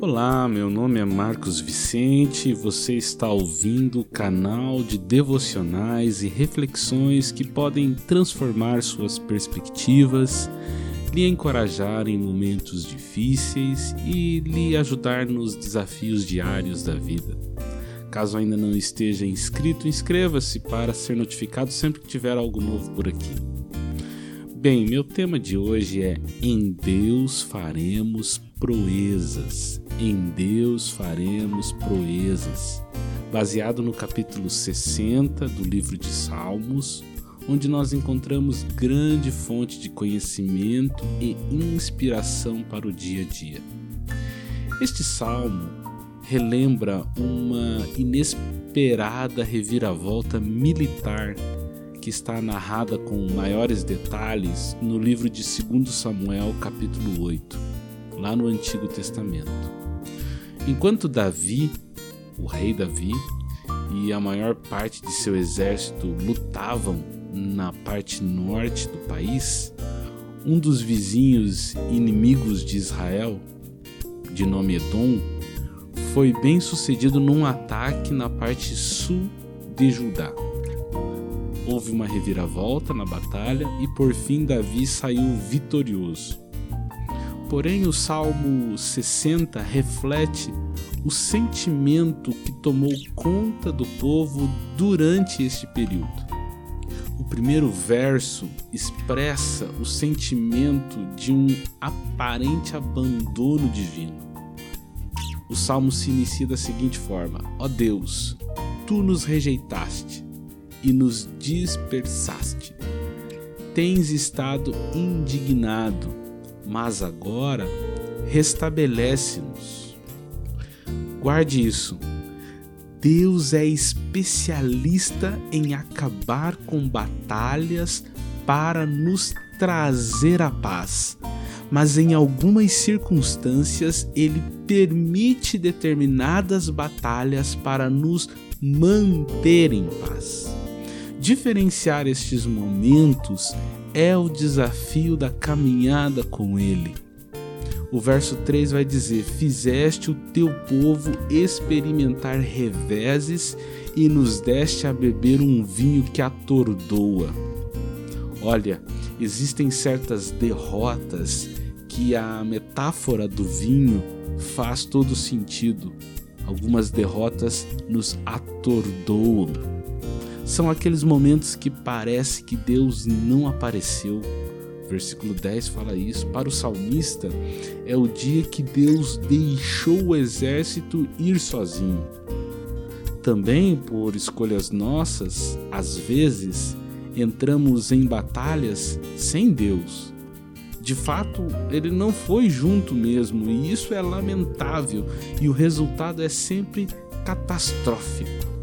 Olá, meu nome é Marcos Vicente e você está ouvindo o canal de devocionais e reflexões que podem transformar suas perspectivas, lhe encorajar em momentos difíceis e lhe ajudar nos desafios diários da vida. Caso ainda não esteja inscrito, inscreva-se para ser notificado sempre que tiver algo novo por aqui. Bem, meu tema de hoje é Em Deus faremos proezas. Em Deus faremos proezas. Baseado no capítulo 60 do livro de Salmos, onde nós encontramos grande fonte de conhecimento e inspiração para o dia a dia. Este salmo relembra uma inesperada reviravolta militar que está narrada com maiores detalhes no livro de 2 Samuel, capítulo 8, lá no Antigo Testamento. Enquanto Davi, o rei Davi, e a maior parte de seu exército lutavam na parte norte do país, um dos vizinhos inimigos de Israel, de nome Edom, foi bem sucedido num ataque na parte sul de Judá houve uma reviravolta na batalha e por fim Davi saiu vitorioso. Porém, o Salmo 60 reflete o sentimento que tomou conta do povo durante este período. O primeiro verso expressa o sentimento de um aparente abandono divino. O salmo se inicia da seguinte forma: Ó oh Deus, tu nos rejeitaste e nos dispersaste. Tens estado indignado, mas agora restabelece-nos. Guarde isso. Deus é especialista em acabar com batalhas para nos trazer a paz, mas em algumas circunstâncias ele permite determinadas batalhas para nos manter em paz. Diferenciar estes momentos é o desafio da caminhada com Ele. O verso 3 vai dizer: Fizeste o teu povo experimentar reveses e nos deste a beber um vinho que atordoa. Olha, existem certas derrotas que a metáfora do vinho faz todo sentido. Algumas derrotas nos atordoam são aqueles momentos que parece que Deus não apareceu. Versículo 10 fala isso. Para o salmista, é o dia que Deus deixou o exército ir sozinho. Também por escolhas nossas, às vezes, entramos em batalhas sem Deus. De fato, ele não foi junto mesmo, e isso é lamentável, e o resultado é sempre catastrófico.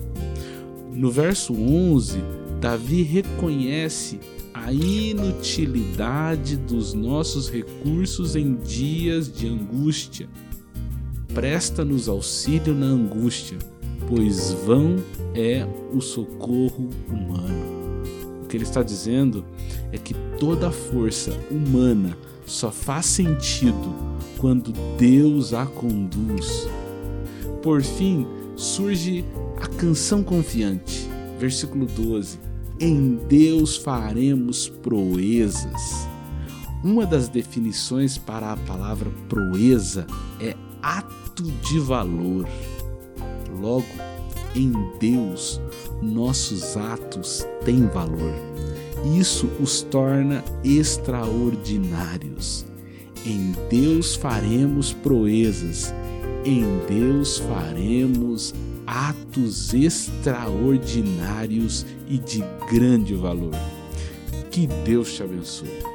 No verso 11, Davi reconhece a inutilidade dos nossos recursos em dias de angústia. Presta-nos auxílio na angústia, pois vão é o socorro humano. O que ele está dizendo é que toda força humana só faz sentido quando Deus a conduz. Por fim, surge a canção confiante, versículo 12: Em Deus faremos proezas. Uma das definições para a palavra proeza é ato de valor. Logo, em Deus, nossos atos têm valor. Isso os torna extraordinários. Em Deus faremos proezas, em Deus faremos atos extraordinários e de grande valor. Que Deus te abençoe.